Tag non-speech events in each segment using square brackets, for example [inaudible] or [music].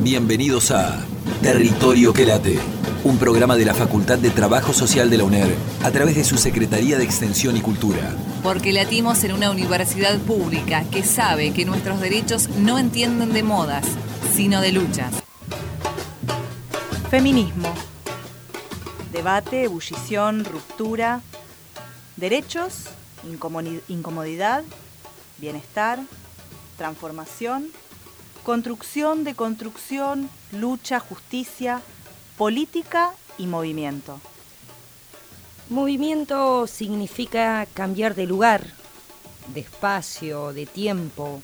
Bienvenidos a Territorio que late, un programa de la Facultad de Trabajo Social de la UNER a través de su Secretaría de Extensión y Cultura. Porque latimos en una universidad pública que sabe que nuestros derechos no entienden de modas, sino de luchas. Feminismo. Debate, ebullición, ruptura. Derechos, incomodidad, bienestar, transformación construcción de construcción, lucha, justicia, política y movimiento. Movimiento significa cambiar de lugar, de espacio, de tiempo,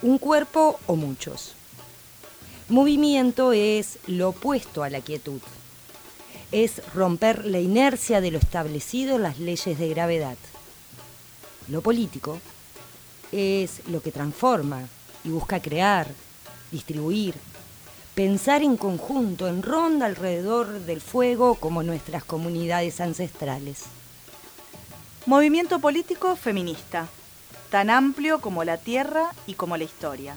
un cuerpo o muchos. Movimiento es lo opuesto a la quietud. Es romper la inercia de lo establecido en las leyes de gravedad. Lo político es lo que transforma y busca crear, distribuir, pensar en conjunto, en ronda alrededor del fuego como nuestras comunidades ancestrales. Movimiento político feminista, tan amplio como la tierra y como la historia.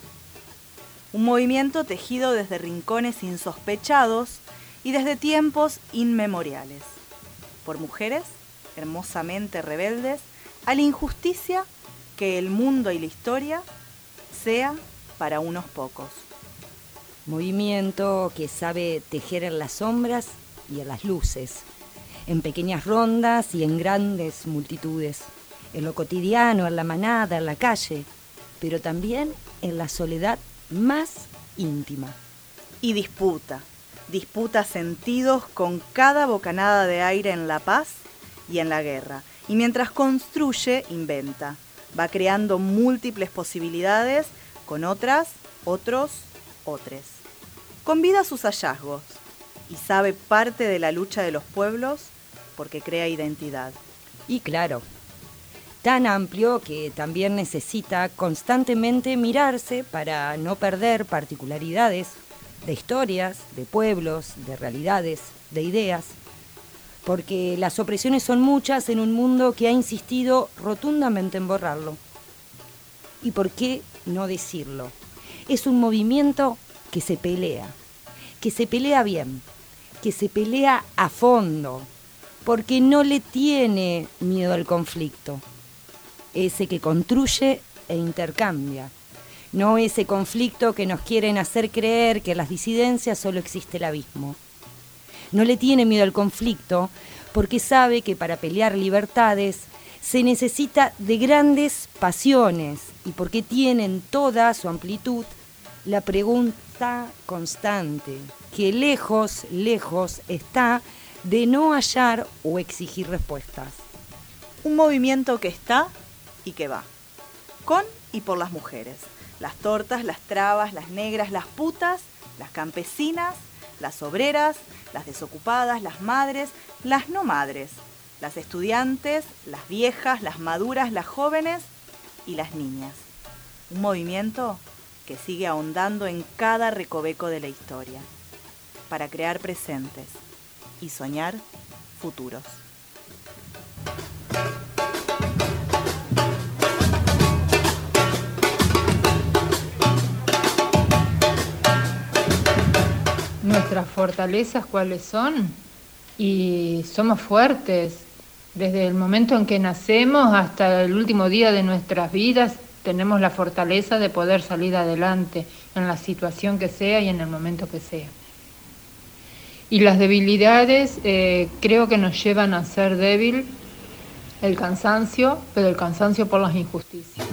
Un movimiento tejido desde rincones insospechados y desde tiempos inmemoriales, por mujeres hermosamente rebeldes a la injusticia que el mundo y la historia sea para unos pocos. Movimiento que sabe tejer en las sombras y en las luces, en pequeñas rondas y en grandes multitudes, en lo cotidiano, en la manada, en la calle, pero también en la soledad más íntima. Y disputa, disputa sentidos con cada bocanada de aire en la paz y en la guerra. Y mientras construye, inventa. Va creando múltiples posibilidades con otras, otros, otros. Convida sus hallazgos y sabe parte de la lucha de los pueblos porque crea identidad. Y claro, tan amplio que también necesita constantemente mirarse para no perder particularidades de historias, de pueblos, de realidades, de ideas, porque las opresiones son muchas en un mundo que ha insistido rotundamente en borrarlo. ¿Y por qué no decirlo. Es un movimiento que se pelea, que se pelea bien, que se pelea a fondo, porque no le tiene miedo al conflicto. Ese que construye e intercambia. No ese conflicto que nos quieren hacer creer que en las disidencias solo existe el abismo. No le tiene miedo al conflicto porque sabe que para pelear libertades se necesita de grandes pasiones. Y porque tienen toda su amplitud la pregunta constante, que lejos, lejos está de no hallar o exigir respuestas. Un movimiento que está y que va, con y por las mujeres, las tortas, las trabas, las negras, las putas, las campesinas, las obreras, las desocupadas, las madres, las no madres, las estudiantes, las viejas, las maduras, las jóvenes y las niñas. Un movimiento que sigue ahondando en cada recoveco de la historia, para crear presentes y soñar futuros. Nuestras fortalezas cuáles son y somos fuertes, desde el momento en que nacemos hasta el último día de nuestras vidas tenemos la fortaleza de poder salir adelante en la situación que sea y en el momento que sea. Y las debilidades eh, creo que nos llevan a ser débil, el cansancio, pero el cansancio por las injusticias.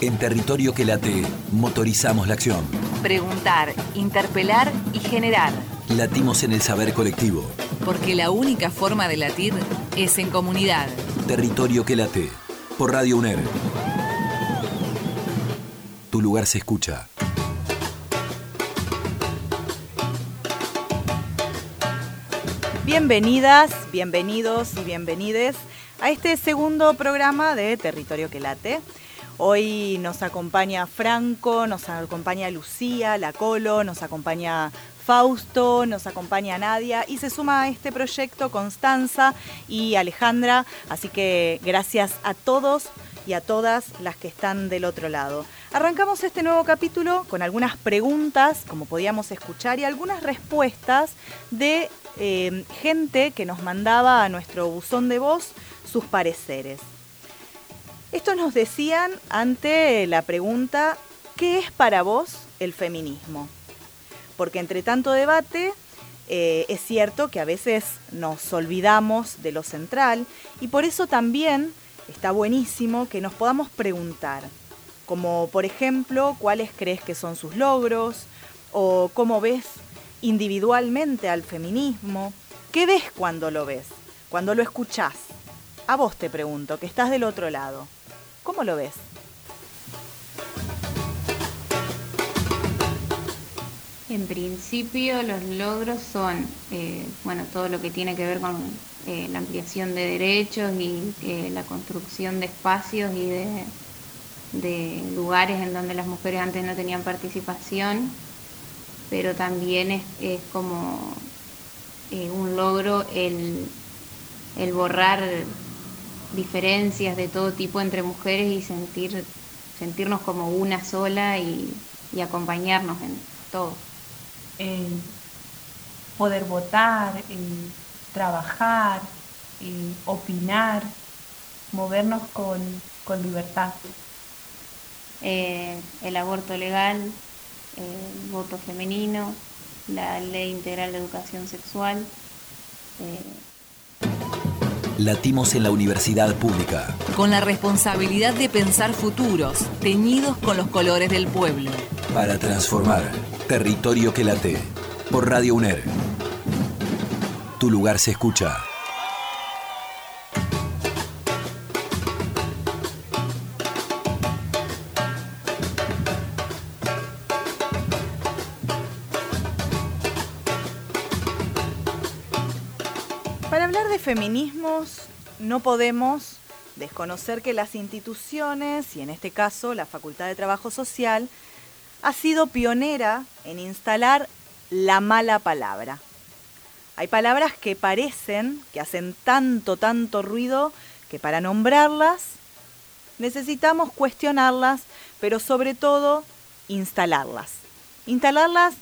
En territorio que late, motorizamos la acción. Preguntar, interpelar y generar. Latimos en el saber colectivo. Porque la única forma de latir es en comunidad. Territorio que late. Por Radio UNER. Tu lugar se escucha. Bienvenidas, bienvenidos y bienvenides a este segundo programa de Territorio que late. Hoy nos acompaña Franco, nos acompaña Lucía, La Colo, nos acompaña Fausto, nos acompaña Nadia y se suma a este proyecto Constanza y Alejandra. Así que gracias a todos y a todas las que están del otro lado. Arrancamos este nuevo capítulo con algunas preguntas, como podíamos escuchar, y algunas respuestas de eh, gente que nos mandaba a nuestro buzón de voz sus pareceres. Esto nos decían ante la pregunta, ¿qué es para vos el feminismo? Porque entre tanto debate, eh, es cierto que a veces nos olvidamos de lo central y por eso también está buenísimo que nos podamos preguntar, como por ejemplo, cuáles crees que son sus logros, o cómo ves individualmente al feminismo, qué ves cuando lo ves, cuando lo escuchás. A vos te pregunto, que estás del otro lado, ¿cómo lo ves? En principio los logros son, eh, bueno, todo lo que tiene que ver con eh, la ampliación de derechos y eh, la construcción de espacios y de, lugares en donde las mujeres antes no tenían participación, pero también es, como un logro el, borrar diferencias de todo tipo entre mujeres y sentir, sentirnos como una sola y acompañarnos en todo. Poder votar, trabajar, opinar, movernos con, con libertad. Eh, el aborto legal, el voto femenino, la ley integral de educación sexual. Latimos en la universidad pública. Con la responsabilidad de pensar futuros, teñidos con los colores del pueblo. Para transformar territorio que late. Por Radio UNER. Tu lugar se escucha. No podemos desconocer que las instituciones, y en este caso la Facultad de Trabajo Social, ha sido pionera en instalar la mala palabra. Hay palabras que parecen, que hacen tanto, tanto ruido, que para nombrarlas necesitamos cuestionarlas, pero sobre todo instalarlas. Instalarlas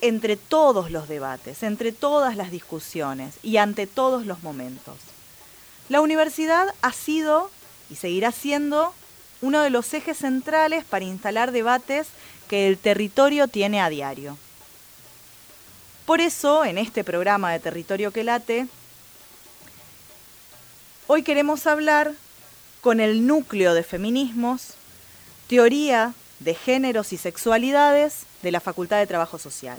entre todos los debates, entre todas las discusiones y ante todos los momentos. La universidad ha sido y seguirá siendo uno de los ejes centrales para instalar debates que el territorio tiene a diario. Por eso, en este programa de Territorio que Late, hoy queremos hablar con el núcleo de feminismos, teoría de géneros y sexualidades de la Facultad de Trabajo Social.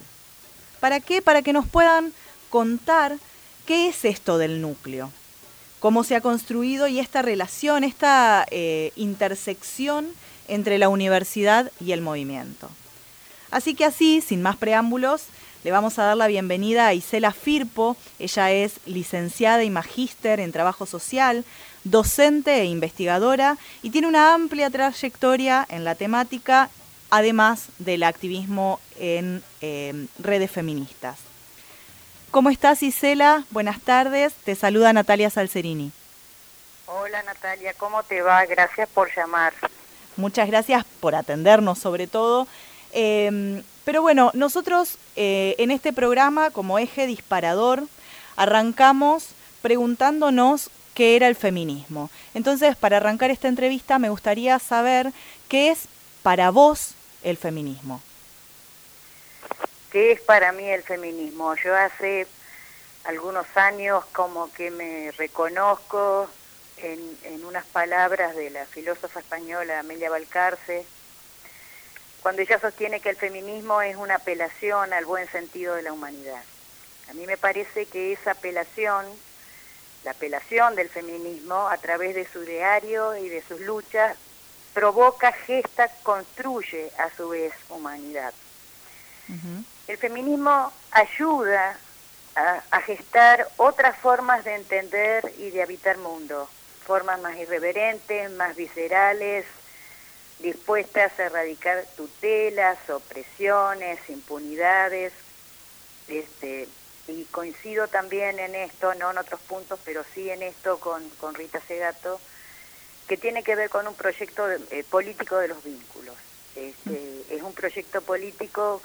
¿Para qué? Para que nos puedan contar qué es esto del núcleo, cómo se ha construido y esta relación, esta eh, intersección entre la universidad y el movimiento. Así que así, sin más preámbulos, le vamos a dar la bienvenida a Isela Firpo. Ella es licenciada y magíster en trabajo social, docente e investigadora y tiene una amplia trayectoria en la temática, además del activismo en eh, redes feministas. ¿Cómo estás, Isela? Buenas tardes. Te saluda Natalia Salcerini. Hola, Natalia. ¿Cómo te va? Gracias por llamar. Muchas gracias por atendernos, sobre todo. Eh, pero bueno, nosotros eh, en este programa, como eje disparador, arrancamos preguntándonos qué era el feminismo. Entonces, para arrancar esta entrevista, me gustaría saber qué es para vos el feminismo. ¿Qué es para mí el feminismo? Yo hace algunos años como que me reconozco en, unas palabras de la filósofa española Amelia Valcarce, cuando ella sostiene que el feminismo es una apelación al buen sentido de la humanidad. A mí me parece que esa apelación, la apelación del feminismo a través de su diario y de sus luchas, provoca, gesta, construye a su vez humanidad. El feminismo ayuda a, a, gestar otras formas de entender y de habitar mundo, formas más irreverentes, más viscerales, dispuestas a erradicar tutelas, opresiones, impunidades, este, y coincido también en esto, no en otros puntos, pero sí en esto con, con Rita Segato, que tiene que ver con un proyecto eh, político de los vínculos. Este, es un proyecto político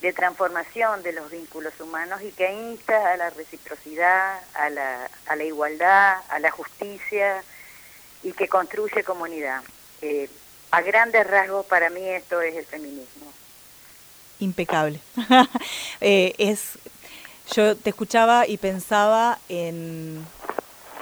de transformación de los vínculos humanos y que insta a la reciprocidad, a la, a la igualdad, a la justicia y que construye comunidad. Eh, a grandes rasgos para mí esto es el feminismo. Impecable. [laughs] Eh, es, yo te escuchaba y pensaba en,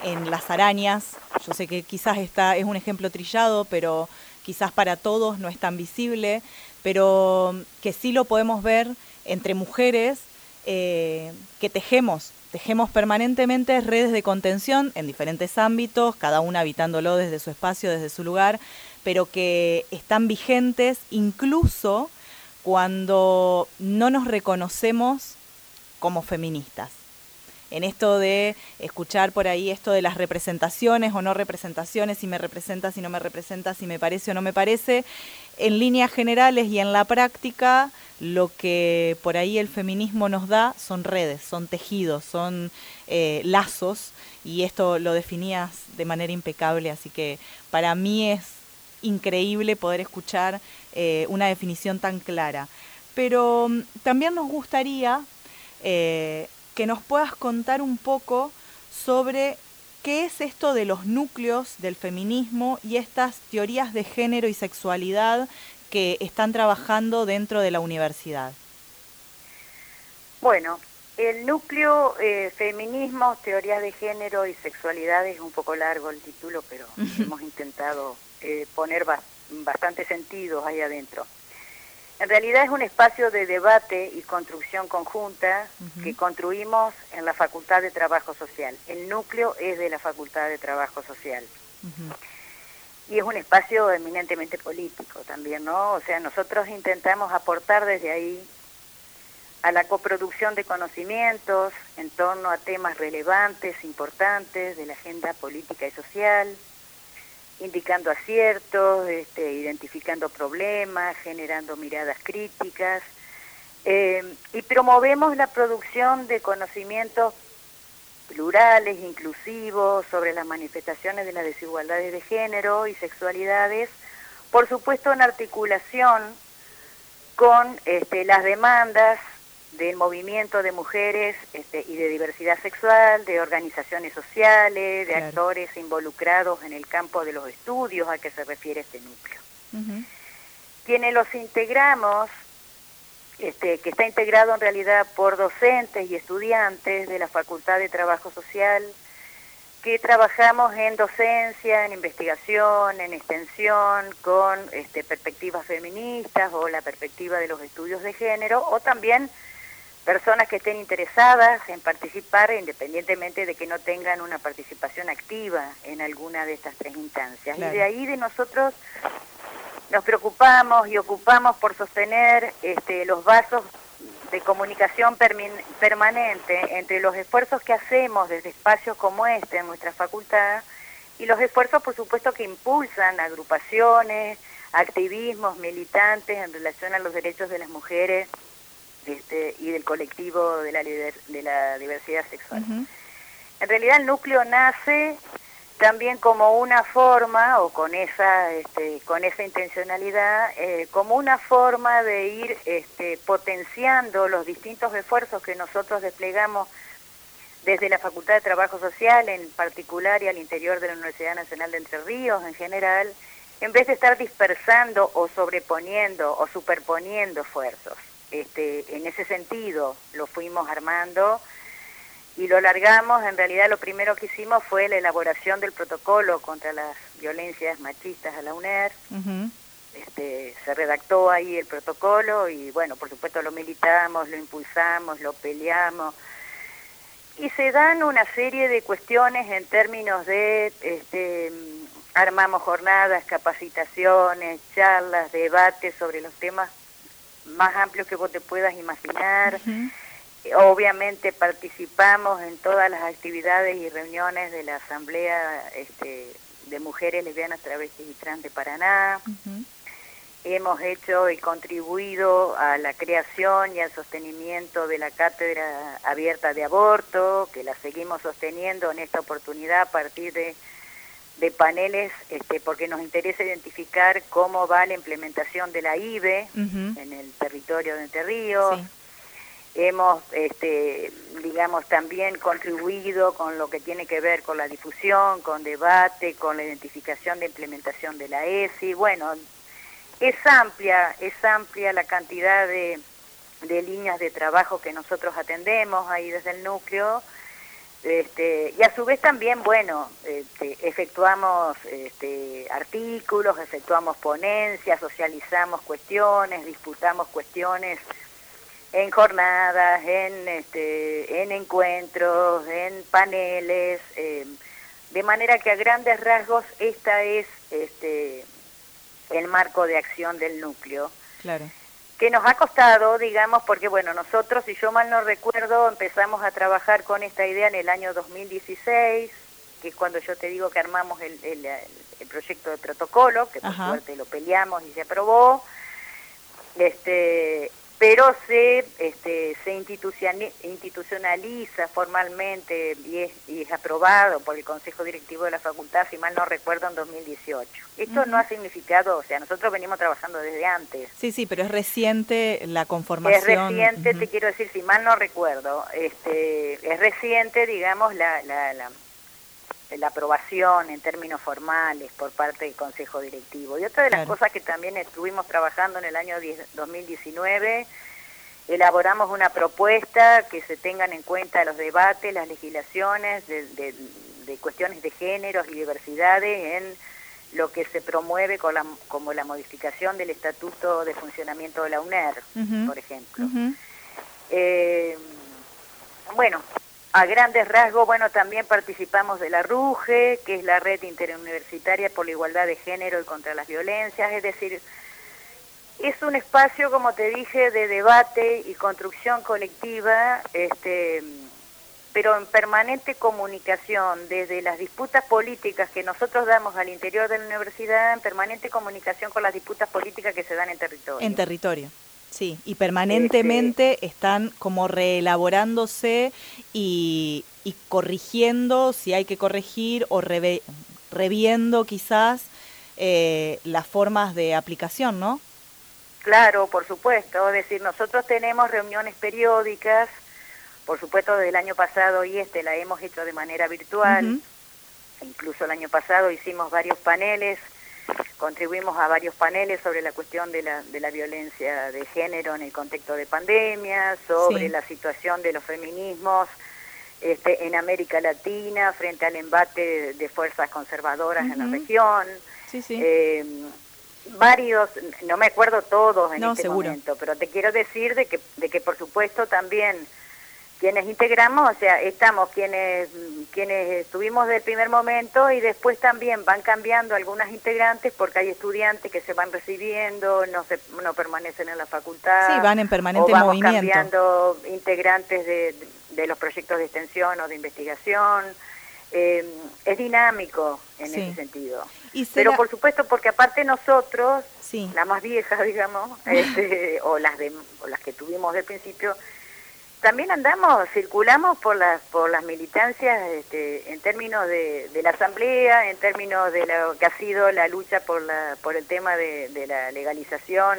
en las arañas. Yo sé que quizás esta es un ejemplo trillado, pero quizás para todos no es tan visible, pero que sí lo podemos ver entre mujeres eh, que tejemos, tejemos permanentemente redes de contención en diferentes ámbitos, cada una habitándolo desde su espacio, desde su lugar, pero que están vigentes incluso cuando no nos reconocemos como feministas. En esto de escuchar por ahí esto de las representaciones o no representaciones, si me representa, si no me representa, si me parece o no me parece, en líneas generales y en la práctica, lo que por ahí el feminismo nos da son redes, son tejidos, son eh, lazos, y esto lo definías de manera impecable, así que para mí es increíble poder escuchar eh, una definición tan clara. Pero mm, también nos gustaría eh, que nos puedas contar un poco sobre qué es esto de los núcleos del feminismo y estas teorías de género y sexualidad que están trabajando dentro de la universidad. Bueno, el núcleo eh, feminismo, teorías de género y sexualidad es un poco largo el título, pero [laughs] hemos intentado eh, poner bastante sentido ahí adentro. En realidad es un espacio de debate y construcción conjunta que construimos en la Facultad de Trabajo Social. El núcleo es de la Facultad de Trabajo Social. Y es un espacio eminentemente político también, ¿no? O sea, nosotros intentamos aportar desde ahí a la coproducción de conocimientos en torno a temas relevantes, importantes de la agenda política y social, indicando aciertos, este, identificando problemas, generando miradas críticas, eh, y promovemos la producción de conocimientos plurales, inclusivos, sobre las manifestaciones de las desigualdades de género y sexualidades, por supuesto en articulación con este, las demandas del movimiento de mujeres este, y de diversidad sexual, de organizaciones sociales, de actores involucrados en el campo de los estudios a que se refiere este núcleo. Quienes los integramos, este, que está integrado en realidad por docentes y estudiantes de la Facultad de Trabajo Social, que trabajamos en docencia, en investigación, en extensión, con este, perspectivas feministas o la perspectiva de los estudios de género, o también personas que estén interesadas en participar independientemente de que no tengan una participación activa en alguna de estas tres instancias. Y de ahí de nosotros nos preocupamos y ocupamos por sostener este, los vasos de comunicación permanente entre los esfuerzos que hacemos desde espacios como este en nuestra facultad y los esfuerzos, por supuesto, que impulsan agrupaciones, activismos, militantes en relación a los derechos de las mujeres este, y del colectivo de la, de la diversidad sexual. En realidad el núcleo nace también como una forma, o con esa, este, con esa intencionalidad, eh, como una forma de ir este, potenciando los distintos esfuerzos que nosotros desplegamos desde la Facultad de Trabajo Social en particular y al interior de la Universidad Nacional de Entre Ríos en general, en vez de estar dispersando o sobreponiendo o superponiendo esfuerzos. Este, en ese sentido lo fuimos armando y lo largamos. En realidad lo primero que hicimos fue la elaboración del protocolo contra las violencias machistas a la UNER. este, se redactó ahí el protocolo y bueno, por supuesto lo militamos, lo impulsamos, lo peleamos. Y se dan una serie de cuestiones en términos de, este, armamos jornadas, capacitaciones, charlas, debates sobre los temas más amplios que vos te puedas imaginar. Obviamente participamos en todas las actividades y reuniones de la Asamblea este, de Mujeres Lesbianas, Travestis y Trans de Paraná. Hemos hecho y contribuido a la creación y al sostenimiento de la Cátedra Abierta de Aborto, que la seguimos sosteniendo en esta oportunidad a partir de de paneles este, porque nos interesa identificar cómo va la implementación de la IBE en el territorio de Entre Ríos. Hemos, este, digamos, también contribuido con lo que tiene que ver con la difusión, con debate, con la identificación de implementación de la ESI. Bueno, es amplia, es amplia la cantidad de, de líneas de trabajo que nosotros atendemos ahí desde el núcleo este, y a su vez también, bueno, este, efectuamos este, artículos, efectuamos ponencias, socializamos cuestiones, disputamos cuestiones en jornadas, en, este, en encuentros, en paneles, eh, de manera que a grandes rasgos esta es este, el marco de acción del núcleo. Claro que nos ha costado, digamos, porque bueno, nosotros, si yo mal no recuerdo, empezamos a trabajar con esta idea en el año 2016, que es cuando yo te digo que armamos el, el, proyecto de protocolo, que por suerte lo peleamos y se aprobó. Este, pero se, este, se institucionaliza formalmente y es, y es, aprobado por el Consejo Directivo de la Facultad, si mal no recuerdo, en 2018. Esto no ha significado, o sea, nosotros venimos trabajando desde antes. Sí, sí, pero es reciente la conformación. Es reciente, te quiero decir, si mal no recuerdo, este, es reciente, digamos, la, la, la la aprobación en términos formales por parte del Consejo Directivo. Y otra de las cosas que también estuvimos trabajando en el año 2019, elaboramos una propuesta que se tengan en cuenta los debates, las legislaciones de, de, cuestiones de géneros y diversidades en lo que se promueve con la, como la modificación del Estatuto de Funcionamiento de la UNER, por ejemplo. eh, bueno, a grandes rasgos, bueno, también participamos de la RUGE, que es la Red Interuniversitaria por la Igualdad de Género y contra las Violencias, es decir, es un espacio, como te dije, de debate y construcción colectiva, este, pero en permanente comunicación, desde las disputas políticas que nosotros damos al interior de la universidad, en permanente comunicación con las disputas políticas que se dan en territorio. En territorio. Sí, y permanentemente este, están como reelaborándose y, corrigiendo si hay que corregir o reviendo quizás eh, las formas de aplicación, ¿no? Claro, por supuesto. Es decir, nosotros tenemos reuniones periódicas, por supuesto desde el año pasado y este la hemos hecho de manera virtual. Incluso el año pasado hicimos varios paneles contribuimos a varios paneles sobre la cuestión de la, de la violencia de género en el contexto de pandemia, sobre la situación de los feminismos este, en América Latina frente al embate de, fuerzas conservadoras en la región. Eh, varios, no me acuerdo todos en este momento, pero te quiero decir de que, de que por supuesto también quienes integramos, o sea, estamos quienes quienes estuvimos del primer momento y después también van cambiando algunas integrantes porque hay estudiantes que se van recibiendo, no se no permanecen en la facultad. Sí, van en permanente o vamos cambiando integrantes de, de, los proyectos de extensión o de investigación. Eh, es dinámico en ese sentido. Pero por supuesto porque aparte nosotros, la más vieja, [laughs] digamos, este, o las de o las que tuvimos del principio, también andamos, circulamos por las por las militancias este, en términos de, de, la asamblea, en términos de lo que ha sido la lucha por la por el tema de, de la legalización,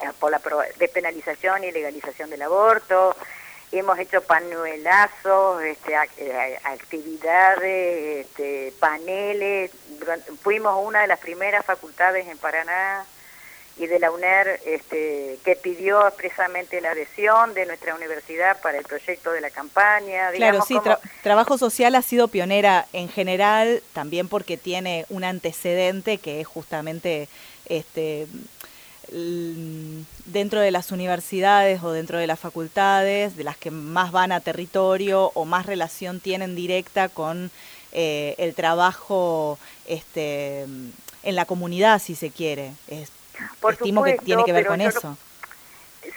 eh, por la despenalización y legalización del aborto. Hemos hecho panuelazos, este, eh, actividades, este, paneles. Fuimos una de las primeras facultades en Paraná y de la UNER este, que pidió expresamente la adhesión de nuestra universidad para el proyecto de la campaña. Claro, sí, Trabajo Social ha sido pionera en general, también porque tiene un antecedente que es justamente este dentro de las universidades o dentro de las facultades, de las que más van a territorio o más relación tienen directa con eh, el trabajo este, en la comunidad, si se quiere. Es por Estimo que tiene que ver con eso.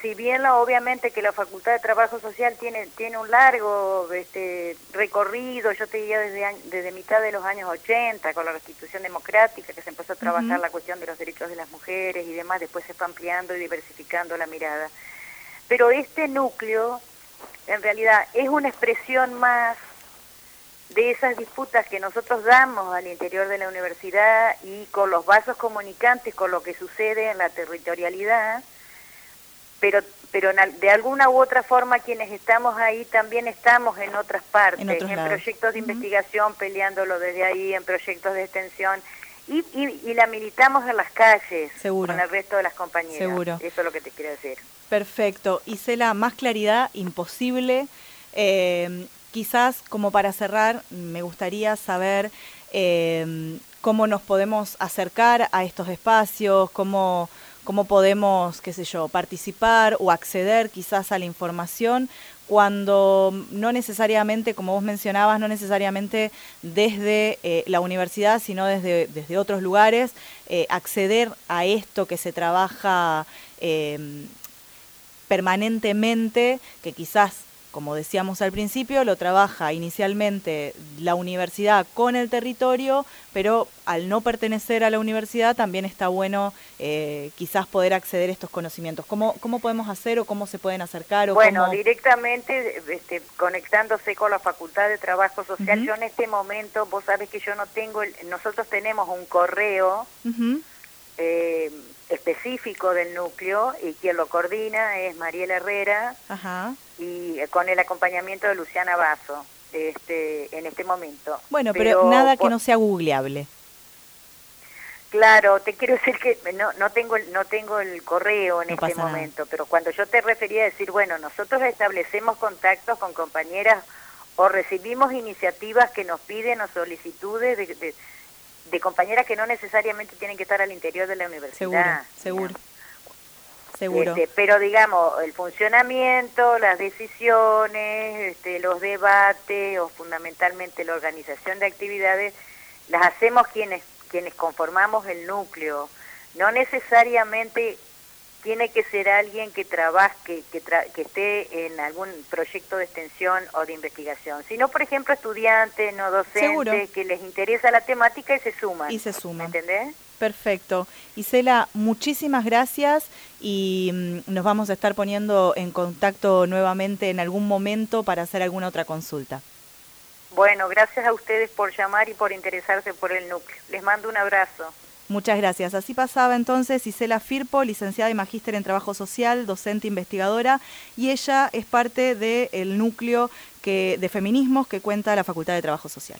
si bien obviamente que la Facultad de Trabajo Social tiene tiene un largo este recorrido, yo te diría desde desde mitad de los años 80 con la Restitución Democrática que se empezó a trabajar la cuestión de los derechos de las mujeres y demás, después se fue ampliando y diversificando la mirada. Pero este núcleo en realidad es una expresión más de esas disputas que nosotros damos al interior de la universidad y con los vasos comunicantes, con lo que sucede en la territorialidad, pero pero de alguna u otra forma quienes estamos ahí también estamos en otras partes, en, proyectos de investigación peleándolo desde ahí, en proyectos de extensión, y, y, la militamos en las calles con el resto de las compañeras. Seguro. Eso es lo que te quiero decir. Perfecto. Isela, más claridad imposible. Eh, quizás como para cerrar, me gustaría saber eh, cómo nos podemos acercar a estos espacios, cómo cómo podemos, qué sé yo, participar o acceder quizás a la información cuando no necesariamente, como vos mencionabas, no necesariamente desde eh, la universidad, sino desde, desde otros lugares, eh, acceder a esto que se trabaja eh, permanentemente, que quizás como decíamos al principio, lo trabaja inicialmente la universidad con el territorio, pero al no pertenecer a la universidad también está bueno eh, quizás poder acceder a estos conocimientos. ¿Cómo, ¿Cómo podemos hacer o cómo se pueden acercar? O bueno, directamente este, conectándose con la Facultad de Trabajo Social. Yo en este momento, vos sabes que yo no tengo, nosotros tenemos un correo específico del núcleo y quien lo coordina es Mariela Herrera y eh, con el acompañamiento de Luciana Basso este, en este momento. Bueno, pero, nada que no sea googleable. Claro, te quiero decir que no, no tengo no tengo el correo en este momento, pero cuando yo te refería a decir, bueno, nosotros establecemos contactos con compañeras o recibimos iniciativas que nos piden o solicitudes de de compañeras que no necesariamente tienen que estar al interior de la universidad. Seguro, seguro. Seguro. Este, pero digamos, el funcionamiento, las decisiones, este, los debates o fundamentalmente la organización de actividades, las hacemos quienes, quienes conformamos el núcleo. No necesariamente tiene que ser alguien que trabaje, que, que, esté en algún proyecto de extensión o de investigación, sino, por ejemplo, estudiantes, no docentes, que les interesa la temática y se suman. Y se suman. ¿Entendés? Perfecto. Isela, muchísimas gracias y mm, nos vamos a estar poniendo en contacto nuevamente en algún momento para hacer alguna otra consulta. Bueno, gracias a ustedes por llamar y por interesarse por el núcleo. Les mando un abrazo. Muchas gracias. Así pasaba entonces Isela Firpo, licenciada y magíster en Trabajo Social, docente investigadora, y ella es parte del núcleo que, de feminismos que cuenta la Facultad de Trabajo Social.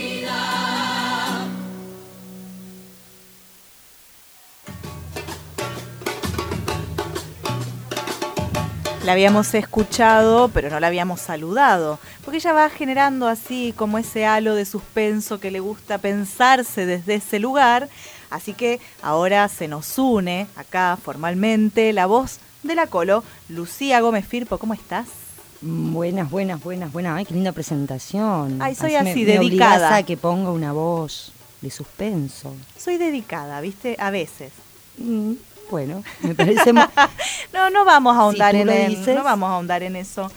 La habíamos escuchado, pero no la habíamos saludado, porque ella va generando así como ese halo de suspenso que le gusta pensarse desde ese lugar. Así que ahora se nos une acá formalmente la voz de la Colo, Lucía Gómez Firpo. ¿Cómo estás? Buenas, buenas, buenas, buenas. Ay, qué linda presentación. Ay, soy así, me dedicada. a que ponga una voz de suspenso. Soy dedicada, ¿viste? A veces. Mm, bueno, me parece [laughs] No, no vamos a ahondar en dices. no vamos a ahondar en eso.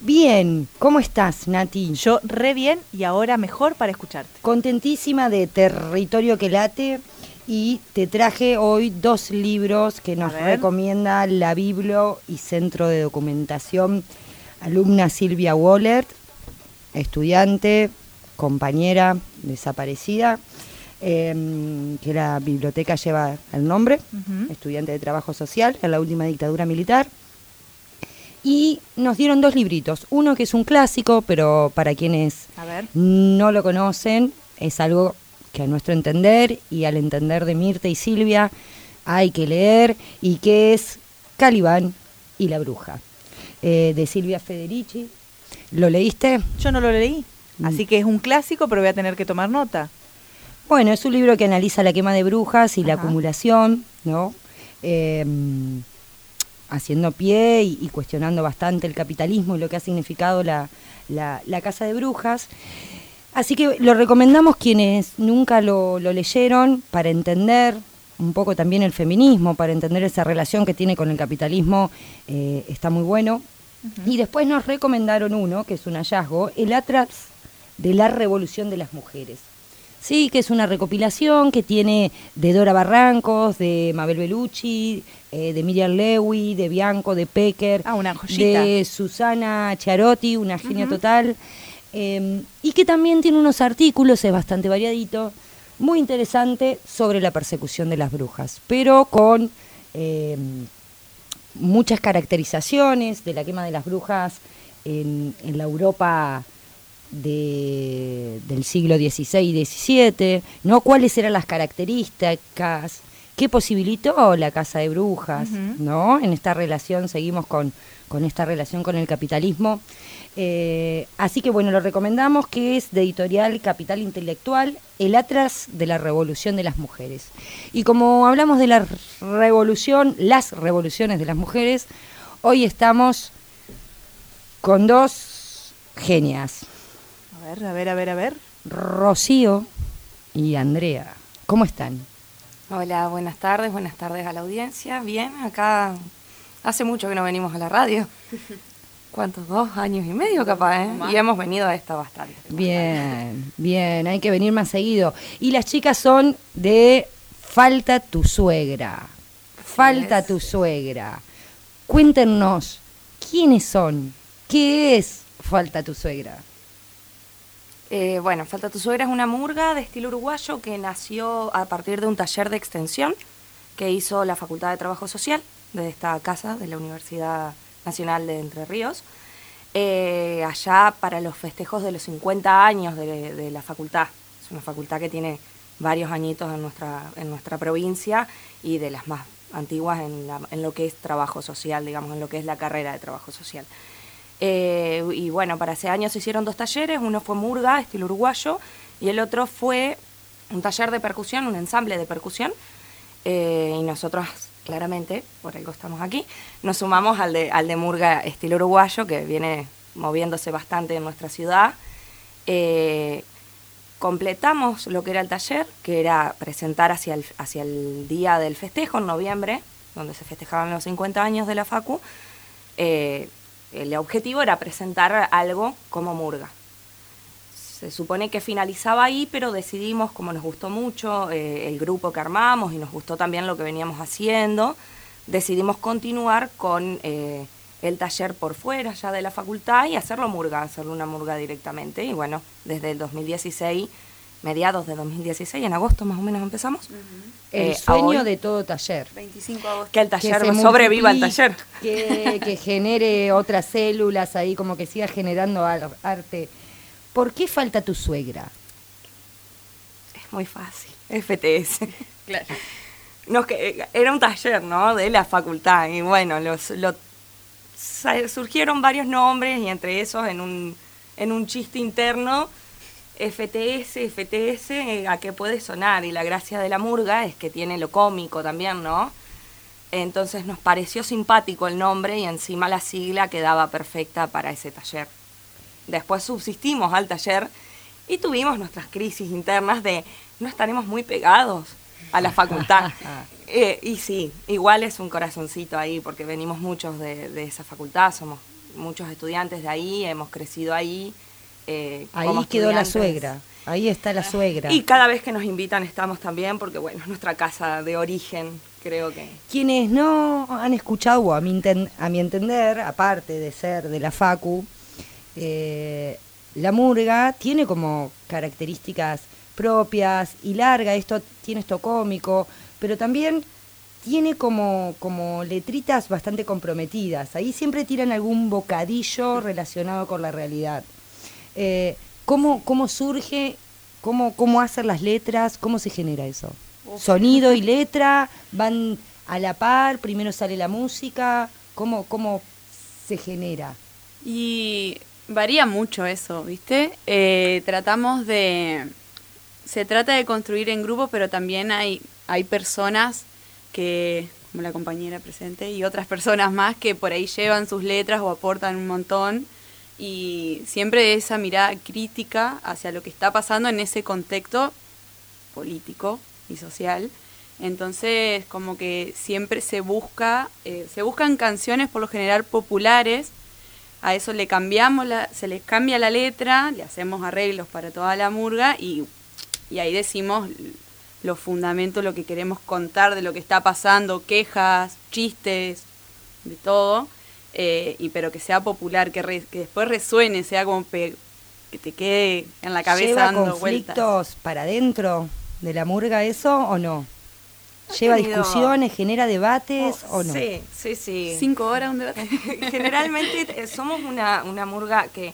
bien. ¿Cómo estás, Nati? Yo re bien y ahora mejor para escucharte. Contentísima de Territorio que late y te traje hoy dos libros que nos recomienda la Biblo y Centro de Documentación, alumna Silvia Wallert, estudiante, compañera desaparecida, em, que la biblioteca lleva el nombre, estudiante de trabajo social en la última dictadura militar. Y nos dieron dos libritos, uno que es un clásico, pero para quienes no lo conocen, es algo que a nuestro entender y al entender de Mirta y Silvia hay que leer y que es Calibán y la bruja, eh, de Silvia Federici. ¿Lo leíste? Yo no lo leí. Mm. Así que es un clásico, pero voy a tener que tomar nota. Bueno, es un libro que analiza la quema de brujas y la acumulación, ¿no? Eh, haciendo pie y, y cuestionando bastante el capitalismo y lo que ha significado la, la- la casa de brujas. Así que lo recomendamos quienes nunca lo, lo leyeron para entender un poco también el feminismo, para entender esa relación que tiene con el capitalismo, eh, está muy bueno. Y después nos recomendaron uno, que es un hallazgo, el Atlas de la Revolución de las Mujeres. Sí, que es una recopilación que tiene de Dora Barrancos, de Mabel Bellucci, eh, de Miriam Lewy, de Bianco, de Pecker, Ah, una de Susana Chiarotti, una genia total, eh, y que también tiene unos artículos, es bastante variadito, muy interesante sobre la persecución de las brujas, pero con eh, muchas caracterizaciones de la quema de las brujas en, en la Europa de- del siglo XVI y XVII, ¿no? ¿Cuáles eran las características? ¿Qué posibilitó la casa de brujas? ¿no? En esta relación, seguimos con, con esta relación con el capitalismo. Eh, así que bueno, lo recomendamos que es de editorial Capital Intelectual, El Atlas de la Revolución de las Mujeres. Y como hablamos de la revolución, las revoluciones de las mujeres, hoy estamos con dos genias, ver, a ver, a ver, a ver. Rocío y Andrea. ¿Cómo están? Hola, buenas tardes, buenas tardes a la audiencia. Bien, acá hace mucho que no venimos a la radio. [laughs] ¿Cuántos? Dos años y medio capaz, ¿eh? Y hemos venido a esta bastante. Bien, bien, hay que venir más seguido. Y las chicas son de Falta tu suegra. Falta tu suegra. Cuéntenos, ¿quiénes son? ¿Qué es Falta tu suegra? Eh, bueno, Falta tu suegra es una murga de estilo uruguayo que nació a partir de un taller de extensión que hizo la Facultad de Trabajo Social de esta casa de la Universidad Nacional de Entre Ríos, eh, allá para los festejos de los 50 años de, la facultad. Es una facultad que tiene varios añitos en nuestra, en nuestra provincia y de las más antiguas en lo que es trabajo social, digamos, en lo que es la carrera de trabajo social. Eh, y bueno, para ese año se hicieron dos talleres, uno fue murga, estilo uruguayo, y el otro fue un taller de percusión, un ensamble de percusión, eh, y nosotros claramente, por algo estamos aquí, nos sumamos al de, al de murga estilo uruguayo, que viene moviéndose bastante en nuestra ciudad. Eh, completamos lo que era el taller, que era presentar hacia el, hacia el día del festejo, en noviembre, donde se festejaban los 50 años de la FACU. El objetivo era presentar algo como murga, se supone que finalizaba ahí, pero decidimos, como nos gustó mucho eh, el grupo que armamos y nos gustó también lo que veníamos haciendo, decidimos continuar con eh, el taller por fuera ya de la facultad y hacerlo murga, hacerlo una murga directamente. Y bueno, desde el 2016, mediados de 2016, en agosto más o menos empezamos. El eh, a sueño hoy, de todo taller. 25 de agosto. que el taller sobreviva el taller. Que, que [laughs] genere otras células ahí, como que siga generando ar- arte. ¿Por qué falta tu suegra? Es muy fácil, FTS. [laughs] Claro. Nos que, era un taller, ¿no? De la facultad. Y bueno, los, lo- sa- surgieron varios nombres y entre esos en un, en un chiste interno, FTS, FTS, eh, ¿a qué puede sonar? Y la gracia de la murga es que tiene lo cómico también, ¿no? Entonces nos pareció simpático el nombre y encima la sigla quedaba perfecta para ese taller. Después subsistimos al taller y tuvimos nuestras crisis internas de no estaremos muy pegados a la facultad. [laughs] Eh, y sí, igual es un corazoncito ahí porque venimos muchos de, de esa facultad, somos muchos estudiantes de ahí, hemos crecido ahí. Eh, Ahí quedó la suegra. Ahí está la suegra. Y cada vez que nos invitan estamos también porque bueno, es nuestra casa de origen, creo que. Quienes no han escuchado, o a mi, enten- a mi entender, aparte de ser de la Facu, eh, la murga tiene como características propias y larga, esto tiene esto cómico, pero también tiene como, como letritas bastante comprometidas. Ahí siempre tiran algún bocadillo relacionado con la realidad. Eh, ¿cómo, ¿Cómo surge? ¿Cómo, ¿Cómo hacen las letras? ¿Cómo se genera eso? Sonido y letra van a la par, primero sale la música, ¿cómo, cómo se genera? Y varía mucho eso, ¿viste? Eh, tratamos de... Se trata de construir en grupo, pero también hay, hay personas que, como la compañera presente, y otras personas más que por ahí llevan sus letras o aportan un montón. Y siempre esa mirada crítica hacia lo que está pasando en ese contexto político y social. Entonces, como que siempre se busca, eh, se buscan canciones por lo general populares, a eso le cambiamos, la, se les cambia la letra, le hacemos arreglos para toda la murga y, y ahí decimos los fundamentos, lo que queremos contar de lo que está pasando, quejas, chistes, de todo, eh, y pero que sea popular, que, re- que después resuene, sea como pe- que te quede en la cabeza ¿Lleva dando conflictos vueltas. para adentro de la murga eso o no? ¿Lleva tenido- discusiones, genera debates o no? Sí, sí, sí. Cinco horas un debate. [laughs] Generalmente eh, somos una, una murga que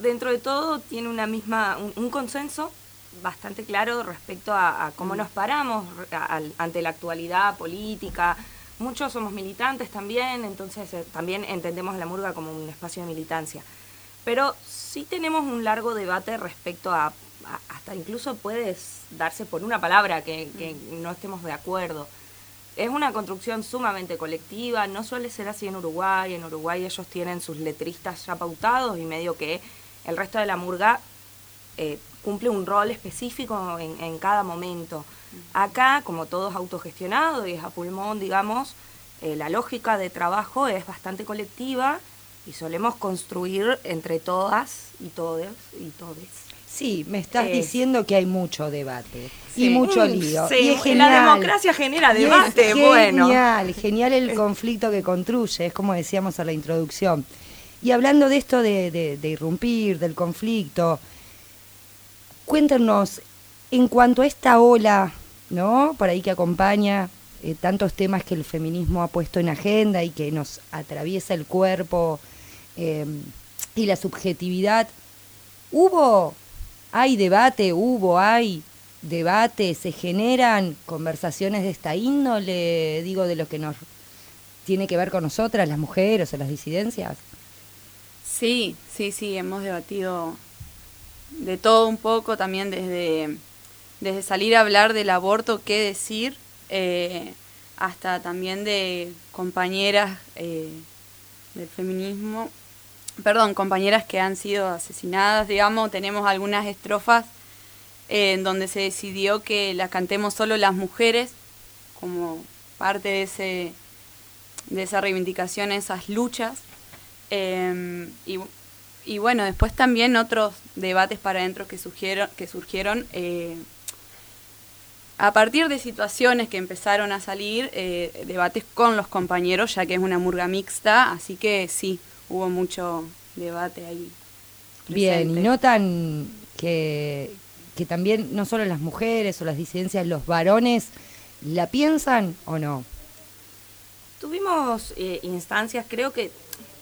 dentro de todo tiene una misma, un, un consenso bastante claro respecto a, a cómo nos paramos a- ante la actualidad política. Muchos somos militantes también, entonces eh, también entendemos a la murga como un espacio de militancia. Pero sí tenemos un largo debate respecto a, a- hasta incluso puede s- darse por una palabra que, que no estemos de acuerdo. Es una construcción sumamente colectiva, no suele ser así en Uruguay. En Uruguay ellos tienen sus letristas ya pautados y medio que el resto de la murga eh, cumple un rol específico en, en cada momento. Acá, como todo es autogestionado y es a pulmón, digamos, eh, la lógica de trabajo es bastante colectiva y solemos construir entre todas y todos y todes. Sí, me estás Es- diciendo que hay mucho debate Sí. y mucho Mm, lío. sí, y es la genial. democracia genera debate, bueno. Genial, genial el [laughs] conflicto que construye, es como decíamos en la introducción. Y hablando de esto de, de- de irrumpir, del conflicto, cuéntanos, en cuanto a esta ola, ¿no? Por ahí que acompaña eh, tantos temas que el feminismo ha puesto en agenda y que nos atraviesa el cuerpo eh, y la subjetividad, ¿hubo, hay debate, hubo, hay debate, se generan conversaciones de esta índole, digo, de lo que nos tiene que ver con nosotras, las mujeres o las disidencias? Sí, sí, sí, hemos debatido de todo un poco, también desde, desde salir a hablar del aborto, qué decir, eh, hasta también de compañeras eh, del feminismo, perdón, compañeras que han sido asesinadas, digamos, tenemos algunas estrofas eh, en donde se decidió que las cantemos solo las mujeres, como parte de, ese, de esa reivindicación, esas luchas. Y, bueno, después también otros debates para adentro que surgieron, que surgieron a partir de situaciones que empezaron a salir, eh, debates con los compañeros, ya que es una murga mixta, así que sí, hubo mucho debate ahí. Bien, y notan que, que también no solo las mujeres o las disidencias, los varones, ¿la piensan o no? Tuvimos eh, instancias, creo que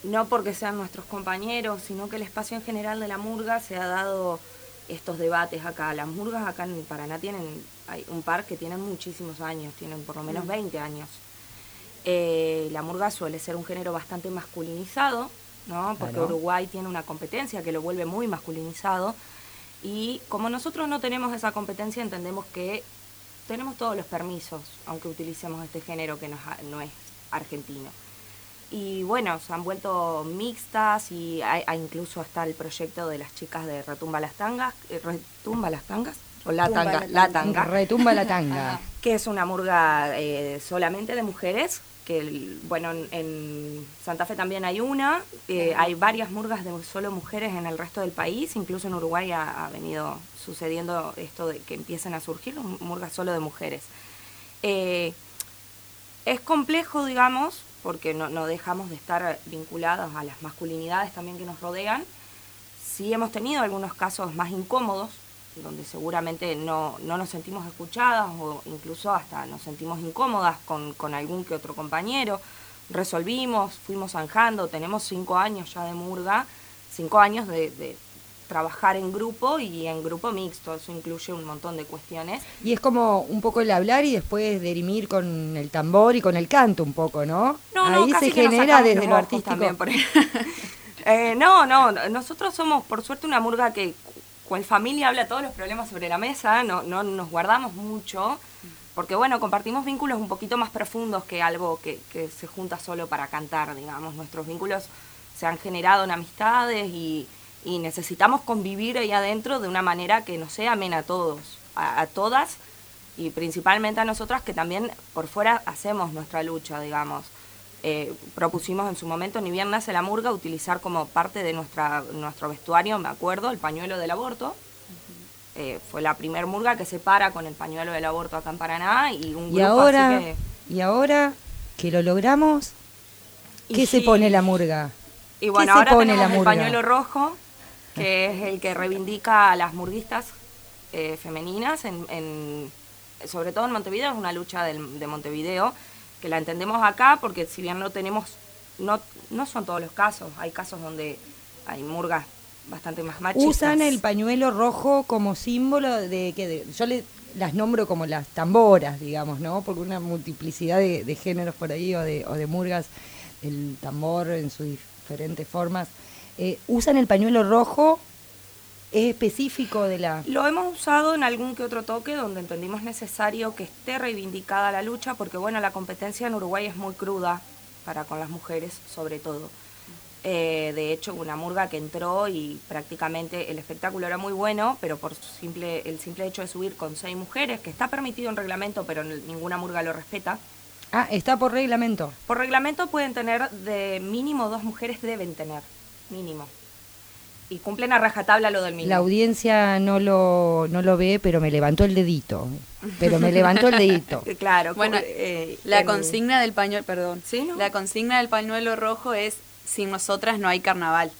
no porque sean nuestros compañeros, sino que el espacio en general de la murga se ha dado estos debates acá. Las murgas acá en Paraná tienen, hay un par que tienen muchísimos años, tienen por lo menos Mm. 20 años. Eh, la murga suele ser un género bastante masculinizado, ¿no? Porque Claro. Uruguay tiene una competencia que lo vuelve muy masculinizado. Y como nosotros no tenemos esa competencia, entendemos que tenemos todos los permisos, aunque utilicemos este género que no es argentino. Y bueno, se han vuelto mixtas y hay, hay incluso está el proyecto de las chicas de Retumba las Tangas, eh, Retumba las Tangas, o La Tumba Tanga, la La tanga. Retumba la [laughs] tanga. que es una murga eh, solamente de mujeres, que bueno, en, Santa Fe también hay una, eh, hay varias murgas de solo mujeres en el resto del país, incluso en Uruguay ha, ha venido sucediendo esto de que empiecen a surgir murgas solo de mujeres. Eh, es complejo, digamos, porque no, no dejamos de estar vinculados a las masculinidades también que nos rodean. Sí hemos tenido algunos casos más incómodos, donde seguramente no, no nos sentimos escuchadas o incluso hasta nos sentimos incómodas con, con algún que otro compañero. Resolvimos, fuimos zanjando, tenemos cinco años ya de murga, cinco años de, de trabajar en grupo y en grupo mixto, eso incluye un montón de cuestiones. Y es como un poco el hablar y después derimir con el tambor y con el canto un poco, ¿no? No, no, Ahí casi se que genera desde lo artístico. también por ahí. [laughs] Eh, no, no, nosotros somos por suerte una murga que cual familia habla todos los problemas sobre la mesa, no, no nos guardamos mucho, porque bueno, compartimos vínculos un poquito más profundos que algo que, que se junta solo para cantar, digamos. Nuestros vínculos se han generado en amistades y, y necesitamos convivir ahí adentro de una manera que nos sea amena a todos, a, a todas y principalmente a nosotras que también por fuera hacemos nuestra lucha, digamos. Eh, propusimos en su momento, ni bien nace la murga, utilizar como parte de nuestra, nuestro vestuario, me acuerdo, el pañuelo del aborto. Eh, fue la primer murga que se para con el pañuelo del aborto acá en Paraná y un grupo Y ahora, así que... y ahora que lo logramos, Y ¿qué se sí. pone la murga? Y bueno, ¿Qué se ahora pone tenemos el pañuelo rojo, que [laughs] es el que reivindica a las murguistas eh, femeninas, en, en- sobre todo en Montevideo, es una lucha del- de Montevideo, que la entendemos acá porque si bien no tenemos, no, no son todos los casos, hay casos donde hay murgas bastante más machistas. Usan el pañuelo rojo como símbolo de que de- yo le, las nombro como las tamboras, digamos, ¿no? Porque una multiplicidad de, de géneros por ahí o de, o de murgas, el tambor en sus diferentes formas. Eh, usan el pañuelo rojo, es específico de la... Lo hemos usado en algún que otro toque donde entendimos necesario que esté reivindicada la lucha, porque bueno, la competencia en Uruguay es muy cruda para con las mujeres, sobre todo. Eh, de hecho, una murga que entró y prácticamente el espectáculo era muy bueno, pero por simple, el simple hecho de subir con seis mujeres, que está permitido en reglamento, pero ninguna murga lo respeta. Ah, está por reglamento. Por reglamento pueden tener de mínimo dos mujeres, deben tener, mínimo. Y cumplen a rajatabla lo del mínimo. La audiencia no lo, no lo ve, pero me levantó el dedito. Pero me levantó el [laughs] dedito. Claro, Bueno, eh, la en- consigna del pañuelo, perdón, ¿Sí, no? la consigna del pañuelo rojo es sin nosotras no hay carnaval,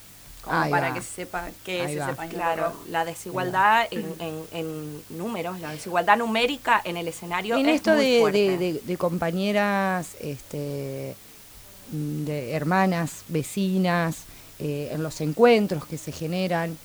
como Ahí para va. que se sepa qué Ahí es va. ese pañuelo Claro, rojo. la desigualdad en, en- en números, la desigualdad numérica en el escenario En es esto muy de, de- de- de compañeras, este, mm, de hermanas, vecinas, eh, en los encuentros que se generan,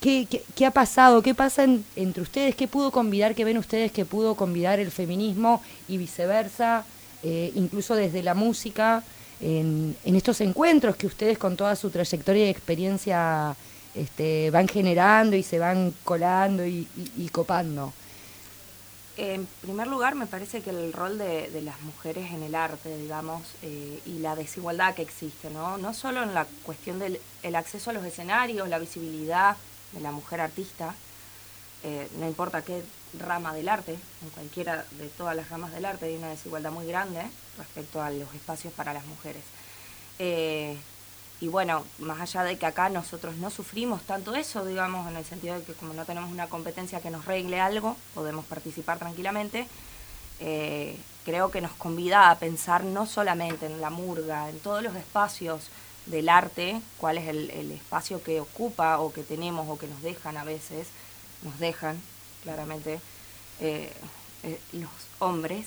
¿qué, qué, ha pasado? ¿Qué pasa en- entre ustedes? ¿Qué pudo convidar, qué ven ustedes que pudo convidar el feminismo y viceversa, eh, incluso desde la música, en, en estos encuentros que ustedes con toda su trayectoria y experiencia este, van generando y se van colando y copando? En primer lugar, me parece que el rol de, las mujeres en el arte, digamos, eh, y la desigualdad que existe, ¿no? No solo en la cuestión del el acceso a los escenarios, la visibilidad de la mujer artista, eh, no importa qué rama del arte, en cualquiera de todas las ramas del arte hay una desigualdad muy grande respecto a los espacios para las mujeres. Eh, y bueno, más allá de que acá nosotros no sufrimos tanto eso, digamos, en el sentido de que como no tenemos una competencia que nos regle algo, podemos participar tranquilamente, eh, creo que nos convida a pensar no solamente en la murga, en todos los espacios del arte, cuál es el, espacio que ocupa o que tenemos o que nos dejan a veces, nos dejan claramente eh, eh, los hombres.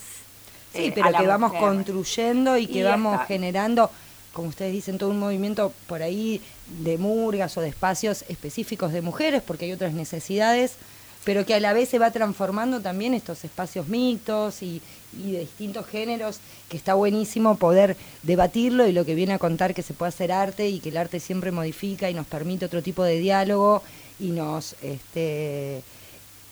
Sí, pero que vamos construyendo y que vamos generando, como ustedes dicen, todo un movimiento por ahí de murgas o de espacios específicos de mujeres, porque hay otras necesidades pero que a la vez se va transformando también estos espacios mixtos y, de distintos géneros, que está buenísimo poder debatirlo y lo que viene a contar que se puede hacer arte y que el arte siempre modifica y nos permite otro tipo de diálogo y nos este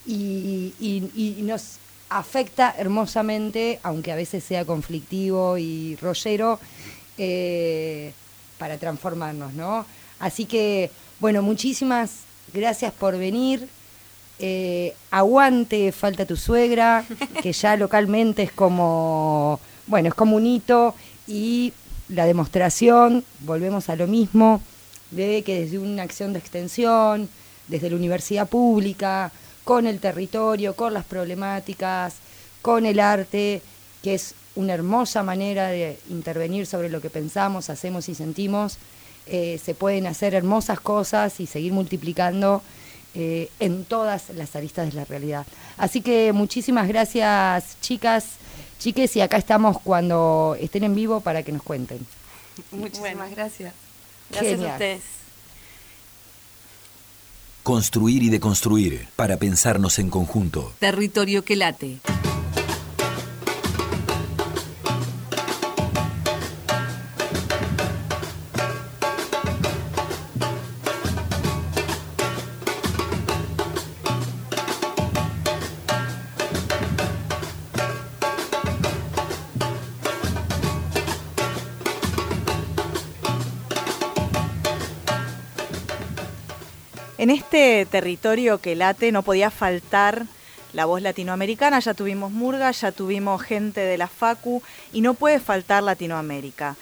y, nos afecta hermosamente, aunque a veces sea conflictivo y rollero, eh, para transformarnos, ¿no? Así que, bueno, muchísimas gracias por venir. Eh, aguante, falta tu suegra, que ya [laughs] localmente es como, bueno, es como un hito, y la demostración, volvemos a lo mismo, de que desde una acción de extensión, desde la universidad pública, con el territorio, con las problemáticas, con el arte, que es una hermosa manera de intervenir sobre lo que pensamos, hacemos y sentimos, eh, se pueden hacer hermosas cosas y seguir multiplicando eh, en todas las aristas de la realidad. Así que muchísimas gracias, chicas, chiques, y acá estamos cuando estén en vivo para que nos cuenten. Muchísimas gracias. Gracias a ustedes. Construir y deconstruir para pensarnos en conjunto. Territorio que late. En este territorio que late no podía faltar la voz latinoamericana, ya tuvimos Murga, ya tuvimos gente de la Facu y no puede faltar Latinoamérica.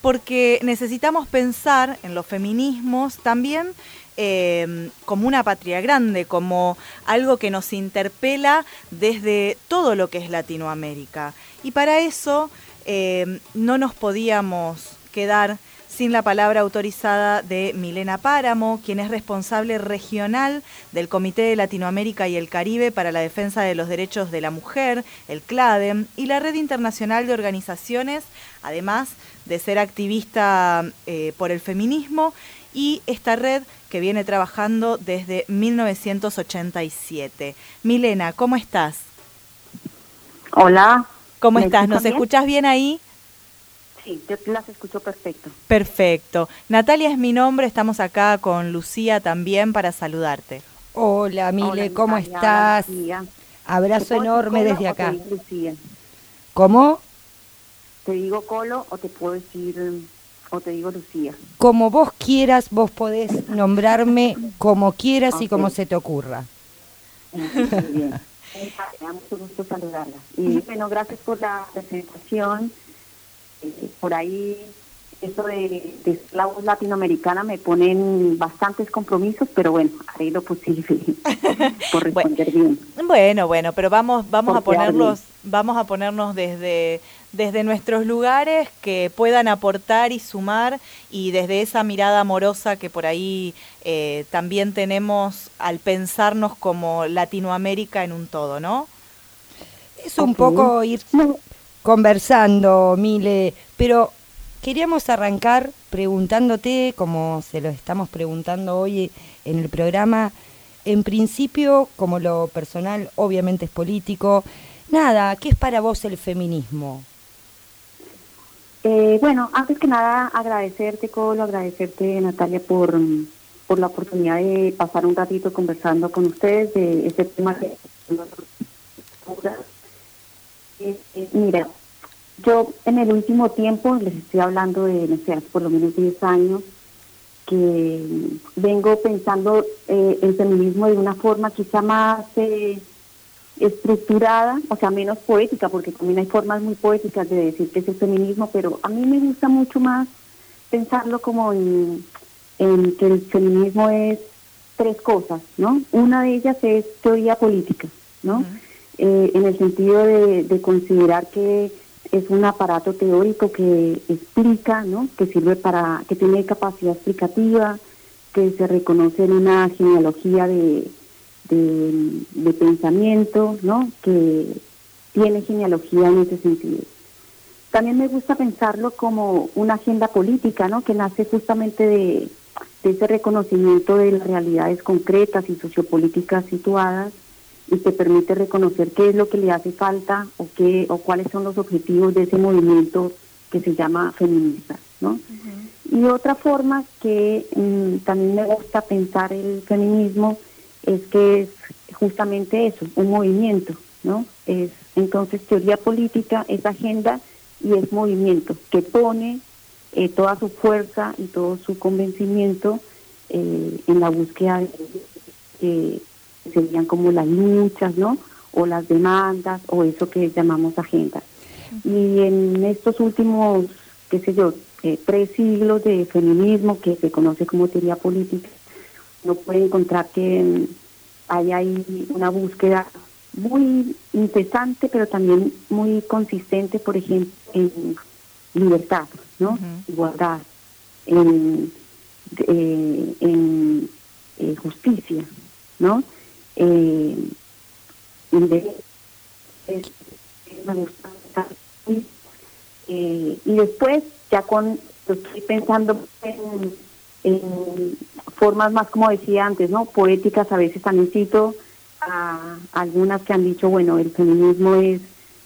Porque necesitamos pensar en los feminismos también em, como una patria grande, como algo que nos interpela desde todo lo que es Latinoamérica. Y para eso em, no nos podíamos quedar sin la palabra autorizada de Milena Páramo, quien es responsable regional del Comité de Latinoamérica y el Caribe para la Defensa de los Derechos de la Mujer, el CLADEM, y la Red Internacional de Organizaciones, además de ser activista eh, por el feminismo, y esta red que viene trabajando desde 1987. Milena, ¿cómo estás? Hola. ¿Cómo estás? ¿Nos escuchas bien ahí? Sí, yo las escucho perfecto. Perfecto. Natalia es mi nombre, estamos acá con Lucía también para saludarte. Hola, Mile, ¿cómo estás? Abrazo enorme desde acá. ¿Cómo? Te digo Colo o te puedo decir o te digo Lucía. Como vos quieras, vos podés nombrarme como quieras y como se te ocurra. Muy bien. [laughs] Me da mucho gusto saludarla. Y bueno, gracias por la presentación por ahí eso de, la voz latinoamericana me ponen bastantes compromisos, pero bueno, haré lo posible [laughs] por responder bien. Bueno, bueno, pero vamos, vamos a ponerlos, vamos a ponernos desde, desde nuestros lugares que puedan aportar y sumar y desde esa mirada amorosa que por ahí eh, también tenemos al pensarnos como Latinoamérica en un todo, ¿no? Es un poco ir conversando, Mile, pero queríamos arrancar preguntándote, como se lo estamos preguntando hoy en el programa, en principio, como lo personal obviamente es político, nada, ¿qué es para vos el feminismo? Eh, bueno, antes que nada agradecerte, Colo, agradecerte, Natalia, por, por la oportunidad de pasar un ratito conversando con ustedes de este tema que mira, yo en el último tiempo, les estoy hablando de, no sé, por lo menos 10 años, que vengo pensando eh, el feminismo de una forma quizá más eh, estructurada, o sea, menos poética, porque también hay formas muy poéticas de decir que es el feminismo, pero a mí me gusta mucho más pensarlo como en que el feminismo es tres cosas, ¿no? Una de ellas es teoría política, ¿no? Eh, en el sentido de, de considerar que es un aparato teórico que explica, ¿no? que sirve para, que tiene capacidad explicativa, que se reconoce en una genealogía de, de, pensamiento, ¿no? que tiene genealogía en ese sentido. También me gusta pensarlo como una agenda política, ¿no? que nace justamente de ese reconocimiento de las realidades concretas y sociopolíticas situadas y te permite reconocer qué es lo que le hace falta o qué o cuáles son los objetivos de ese movimiento que se llama feminista, ¿no? Y otra forma que mm, también me gusta pensar el feminismo es que es justamente eso, un movimiento, ¿no? Es entonces teoría política, es agenda y es movimiento que pone eh, toda su fuerza y todo su convencimiento eh, en la búsqueda de, serían como las luchas, ¿no? O las demandas, o eso que llamamos agenda. Y en estos últimos, qué sé yo, eh, tres siglos de feminismo, que se conoce como teoría política, uno puede encontrar que mm, hay ahí una búsqueda muy incesante, pero también muy consistente, por ejemplo, en libertad, ¿no? Igualdad, en, eh, en eh, justicia, ¿no? Eh, eh, y después ya con estoy pensando en, formas más como decía antes no poéticas a veces también cito a, algunas que han dicho bueno el feminismo es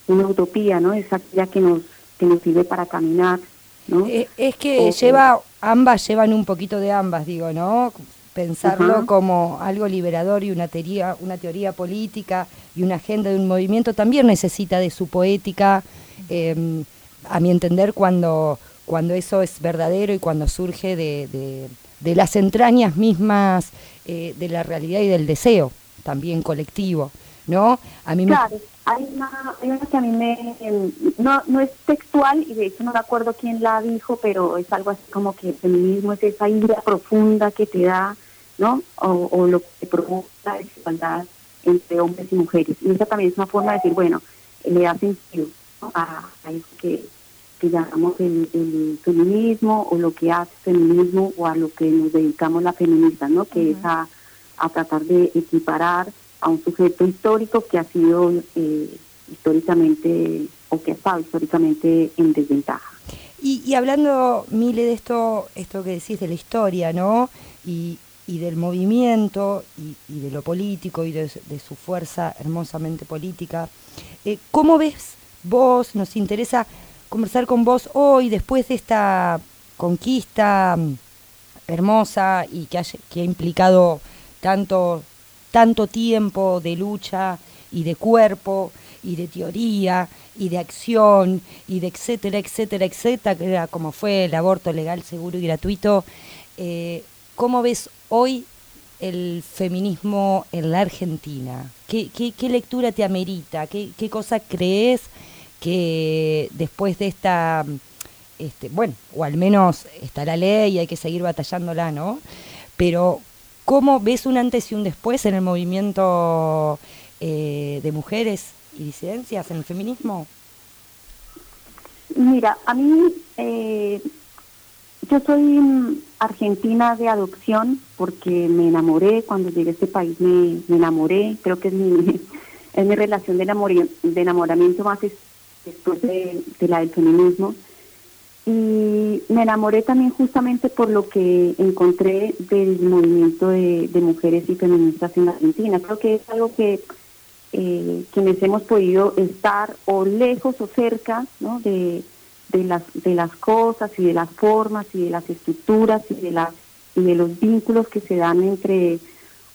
una utopía no es aquella que nos que nos sirve para caminar ¿no? Eh, es que lleva ambas llevan un poquito de ambas digo no pensarlo como algo liberador y una teoría, una teoría política y una agenda de un movimiento también necesita de su poética, em, a mi entender, cuando, cuando eso es verdadero y cuando surge de, de, las entrañas mismas eh, de la realidad y del deseo, también colectivo, ¿no? A mí claro. Hay una, hay una que a mí me... Em, no, no es textual y de hecho no me acuerdo quién la dijo, pero es algo así como que el feminismo es esa idea profunda que te da ¿no? O, lo que provoca la desigualdad entre hombres y mujeres. Y esa también es una forma de decir, bueno, le da sentido a, eso que, llamamos el, feminismo o lo que hace feminismo o a lo que nos dedicamos las feministas, ¿no? Que es a, tratar de equiparar a un sujeto histórico que ha sido eh, históricamente o que ha estado históricamente en desventaja. Y, y hablando, Mile, de esto, esto que decís de la historia, ¿no? Y, y del movimiento y, de lo político y de, su fuerza hermosamente política. Eh, ¿Cómo ves vos? Nos interesa conversar con vos hoy, después de esta conquista mm, hermosa y que, que ha implicado tanto, tanto tiempo de lucha y de cuerpo y de teoría y de acción y de etcétera, etcétera, etcétera, como fue el aborto legal, seguro y gratuito. Eh, ¿Cómo ves hoy el feminismo en la Argentina? ¿Qué, qué, lectura te amerita? ¿Qué, ¿Qué, cosa crees que después de esta, este, bueno, o al menos está la ley y hay que seguir batallándola, ¿no? Pero, ¿cómo ves un antes y un después en el movimiento eh, de mujeres y disidencias en el feminismo? Mira, a mí eh, yo soy argentina de adopción porque me enamoré, cuando llegué a este país me, enamoré, creo que es mi, [laughs] es mi relación de, de enamoramiento más después de, la del feminismo. Y me enamoré también justamente por lo que encontré del movimiento de, mujeres y feministas en Argentina. Creo que es algo que eh, quienes hemos podido estar o lejos o cerca ¿no? de, de las, de las cosas y de las formas y de las estructuras y de, las, y de los vínculos que se dan entre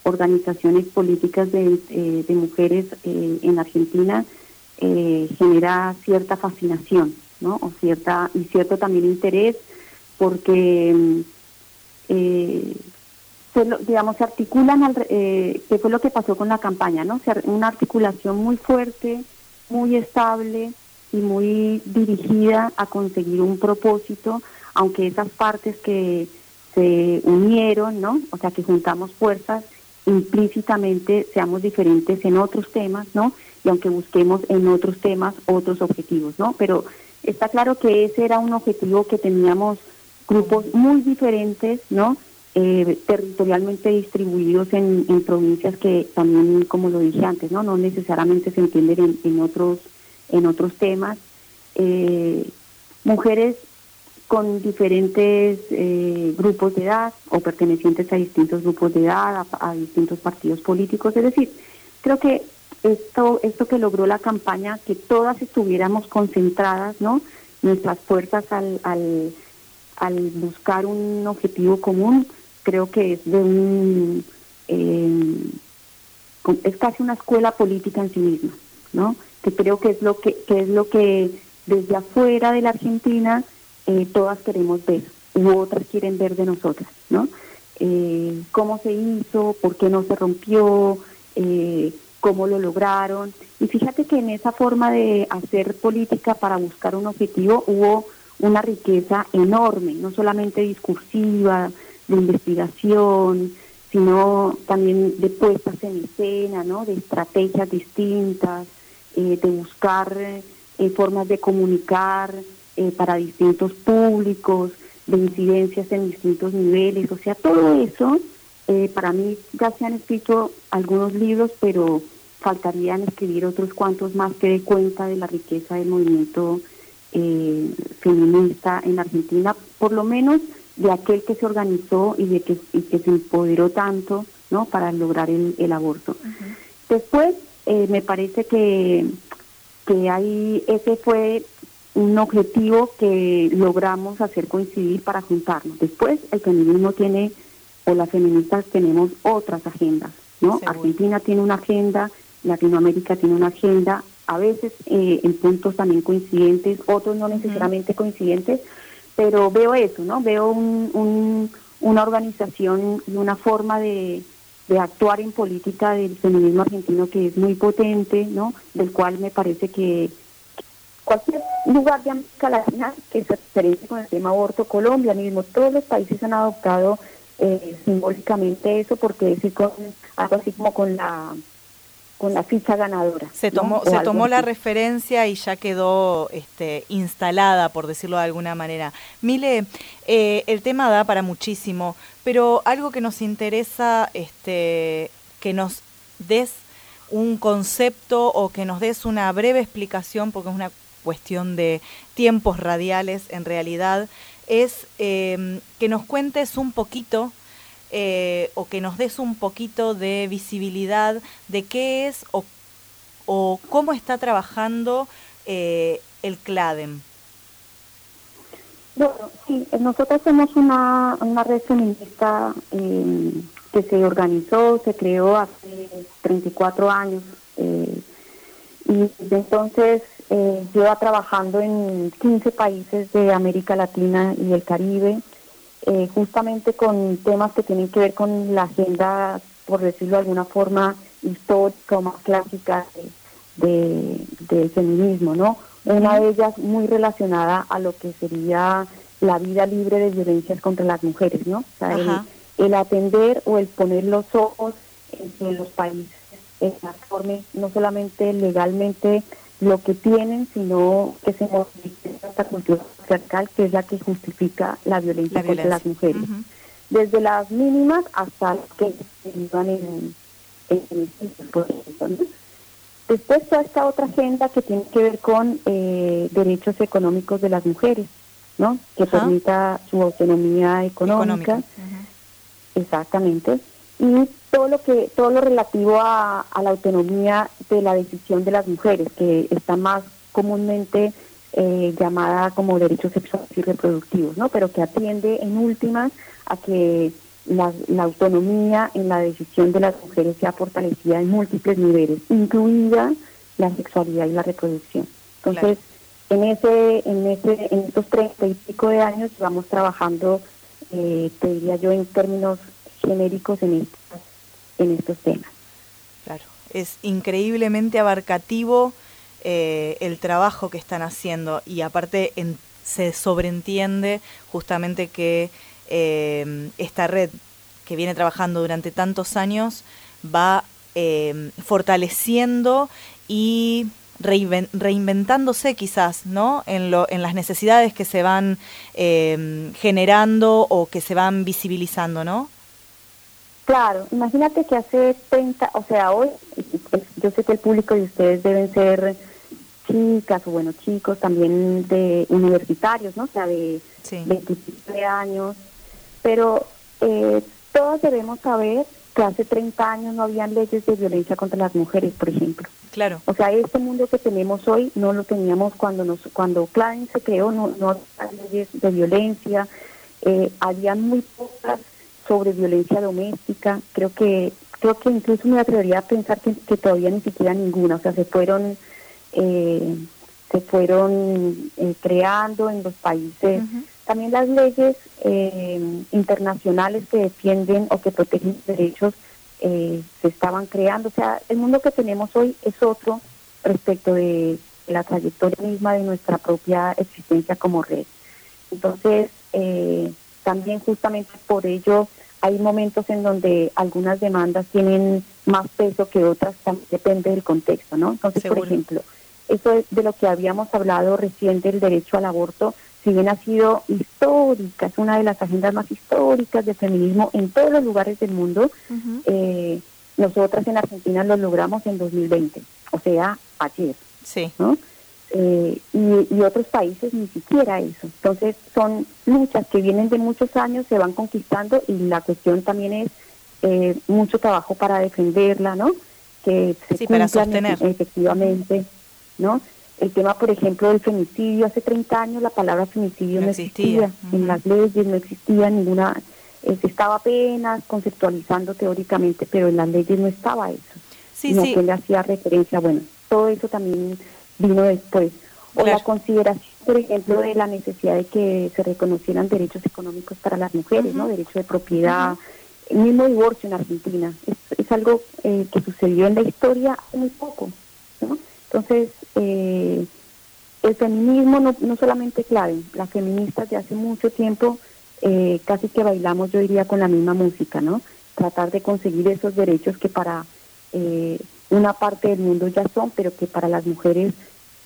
organizaciones políticas de, eh, de mujeres eh, en Argentina eh, genera cierta fascinación, ¿no? O cierta, y cierto también interés porque mm, se, digamos se articulan al, eh, que fue lo que pasó con la campaña, ¿no? una articulación muy fuerte, muy estable, y muy dirigida a conseguir un propósito, aunque esas partes que se unieron, ¿no? O sea, que juntamos fuerzas, implícitamente seamos diferentes en otros temas, ¿no? Y aunque busquemos en otros temas otros objetivos, ¿no? Pero está claro que ese era un objetivo que teníamos grupos muy diferentes, ¿no? Eh, territorialmente distribuidos en, provincias que también, como lo dije antes, no, no necesariamente se entienden en, otros en otros temas. Eh, mujeres con diferentes eh, grupos de edad o pertenecientes a distintos grupos de edad, a, distintos partidos políticos. Es decir, creo que esto, esto que logró la campaña, que todas estuviéramos concentradas, ¿no? Nuestras fuerzas al, al, buscar un objetivo común, creo que es de un eh, es casi una escuela política en sí misma, ¿no? Que creo que es lo que, que es lo que desde afuera de la Argentina eh, todas queremos ver u otras quieren ver de nosotras, ¿no? Eh, cómo se hizo, por qué no se rompió, eh, cómo lo lograron. Y fíjate que en esa forma de hacer política para buscar un objetivo hubo una riqueza enorme, no solamente discursiva, de investigación, sino también de puestas en escena, ¿no? de estrategias distintas, de buscar formas de comunicar, eh, para distintos públicos, de incidencias en distintos niveles, o sea, todo eso, eh, para mí ya se han escrito algunos libros, pero faltarían escribir otros cuantos más que dé cuenta de la riqueza del movimiento eh, feminista en Argentina, por lo menos de aquel que se organizó y de que, y que se empoderó tanto ¿no? para lograr el, el aborto. Después, me parece que, que ahí ese fue un objetivo que logramos hacer coincidir para juntarnos. Después, el feminismo tiene, o las feministas tenemos otras agendas, ¿no? Argentina tiene una agenda, Latinoamérica tiene una agenda, a veces eh, en puntos también coincidentes, otros no necesariamente coincidentes, pero veo eso, ¿no? Veo un, una organización y una forma de, de actuar en política del feminismo argentino que es muy potente, ¿no? Del cual me parece que cualquier lugar de América Latina que se referencia con el tema aborto, Colombia mismo, todos los países han adoptado eh, simbólicamente eso porque es algo así como con la con la ficha ganadora. Se tomó, se tomó la referencia y ya quedó este, instalada, por decirlo de alguna manera. Mile, eh, el tema da para muchísimo, pero algo que nos interesa este, que nos des un concepto o que nos des una breve explicación, porque es una cuestión de tiempos radiales en realidad, es em, que nos cuentes un poquito eh, o que nos des un poquito de visibilidad de qué es o, o cómo está trabajando eh, el CLADEM. Bueno, sí, nosotros somos una, una red feminista em, que se organizó, se creó hace 34 años eh, y entonces eh, lleva trabajando en 15 países de América Latina y el Caribe, eh, justamente con temas que tienen que ver con la agenda, por decirlo de alguna forma, histórica o más clásica de, de, feminismo, ¿no? Una de ellas muy relacionada a lo que sería la vida libre de violencias contra las mujeres, ¿no? O sea, el, atender o el poner los ojos en, los países, en la forma, no solamente legalmente lo que tienen, sino que se modifique esta cultura patriarcal que es la que justifica la violencia, contra las mujeres. Desde las mínimas hasta las que vivan en, en, Después toda esta otra agenda que tiene que ver con eh, derechos económicos de las mujeres, ¿no? Que permita su autonomía económica. Exactamente. Y todo lo que todo lo relativo a, la autonomía de la decisión de las mujeres que está más comúnmente eh, llamada como derechos sexuales y reproductivos no pero que atiende en últimas a que la, autonomía en la decisión de las mujeres sea fortalecida en múltiples niveles incluida la sexualidad y la reproducción. Entonces en ese en ese en estos treinta y pico de años vamos trabajando eh, te diría yo en términos genéricos en, en estos temas. Claro, es increíblemente abarcativo eh, el trabajo que están haciendo y aparte se sobreentiende justamente que eh, esta red que viene trabajando durante tantos años va eh, fortaleciendo y reinven- reinventándose quizás, ¿no? En, lo, en las necesidades que se van generando o que se van visibilizando, ¿no? Claro, imagínate que hace 30, o sea, hoy, yo sé que el público de ustedes deben ser chicas o bueno, chicos también de universitarios, ¿no? O sea, de Sí. 27 años, pero eh, todos debemos saber que hace 30 años no habían leyes de violencia contra las mujeres, por ejemplo. Claro. O sea, este mundo que tenemos hoy no lo teníamos cuando nos cuando Klein se creó, no, no había leyes de violencia, eh, había muy pocas sobre violencia doméstica. Creo que creo que incluso me atrevería a pensar que, que todavía ni siquiera ninguna. O sea, se fueron eh, se fueron eh, creando en los países. También las leyes eh, internacionales que defienden o que protegen los derechos eh, se estaban creando. O sea, el mundo que tenemos hoy es otro respecto de la trayectoria misma de nuestra propia existencia como red. Entonces, eh, también justamente por ello hay momentos en donde algunas demandas tienen más peso que otras, también depende del contexto, ¿no? Entonces, por ejemplo, eso es de lo que habíamos hablado recién del derecho al aborto, si bien ha sido histórica, es una de las agendas más históricas del feminismo en todos los lugares del mundo, eh, nosotras en Argentina lo logramos en 2020, o sea, ayer. Sí. ¿no? Eh, y, y otros países ni siquiera eso. Entonces son luchas que vienen de muchos años, se van conquistando y la cuestión también es eh, mucho trabajo para defenderla, ¿no? Que se Sí, para sostener. efe- efectivamente, ¿no? El tema, por ejemplo, del femicidio, hace 30 años la palabra femicidio No no, existía. existía, en las leyes no existía ninguna, eh, se estaba apenas conceptualizando teóricamente, pero en las leyes no estaba eso. Sí, no sí. que le hacía referencia, bueno, todo eso también vino después. O la consideración, por ejemplo, de la necesidad de que se reconocieran derechos económicos para las mujeres, ¿no? Derecho de propiedad, el mismo divorcio en Argentina. Es, es algo eh, que sucedió en la historia muy poco, ¿no? Entonces, eh, el feminismo no, no solamente clave, las feministas de hace mucho tiempo eh, casi que bailamos, yo diría, con la misma música, ¿no? Tratar de conseguir esos derechos que para eh, una parte del mundo ya son, pero que para las mujeres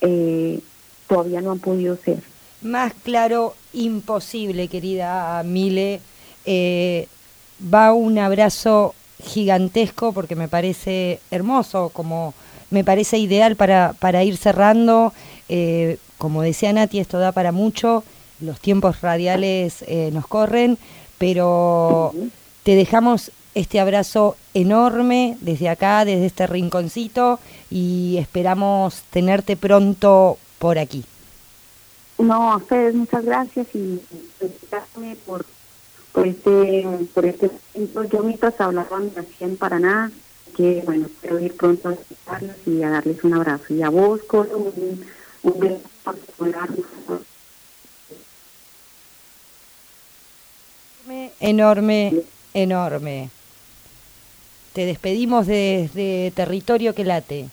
eh, todavía no han podido ser. Más claro, imposible, querida Mile. Eh, va un abrazo gigantesco porque me parece hermoso, como me parece ideal para, para ir cerrando. Eh, como decía Nati, esto da para mucho, los tiempos radiales eh, nos corren, pero te dejamos este abrazo enorme desde acá, desde este rinconcito, y esperamos tenerte pronto por aquí. No, a ustedes muchas gracias y felicitarme por, por este por este. Yo mientras hablaba me hacía en Paraná, que bueno, espero ir pronto a visitarlos y a darles un abrazo. Y a vos, Colo, un, un beso particular. Enorme, enorme. Te despedimos desde territorio que late.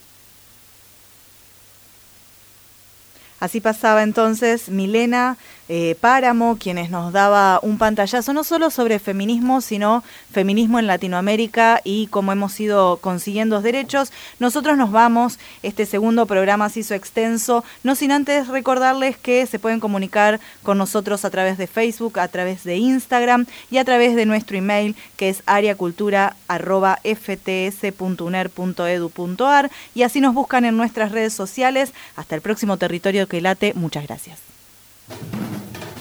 Así pasaba entonces Milena eh, Páramo, quienes nos daba un pantallazo no solo sobre feminismo, sino feminismo en Latinoamérica y cómo hemos ido consiguiendo derechos. Nosotros nos vamos, este segundo programa se hizo extenso, no sin antes recordarles que se pueden comunicar con nosotros a través de Facebook, a través de Instagram y a través de nuestro email que es ariacultura.fts.uner.edu.ar y así nos buscan en nuestras redes sociales. Hasta el próximo territorio que late. Muchas gracias.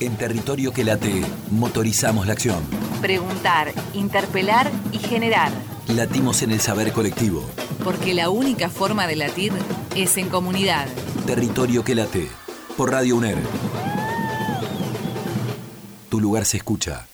En Territorio que late, motorizamos la acción. Preguntar, interpelar y generar. Latimos en el saber colectivo. Porque la única forma de latir es en comunidad. Territorio que late, por Radio UNER. Tu lugar se escucha.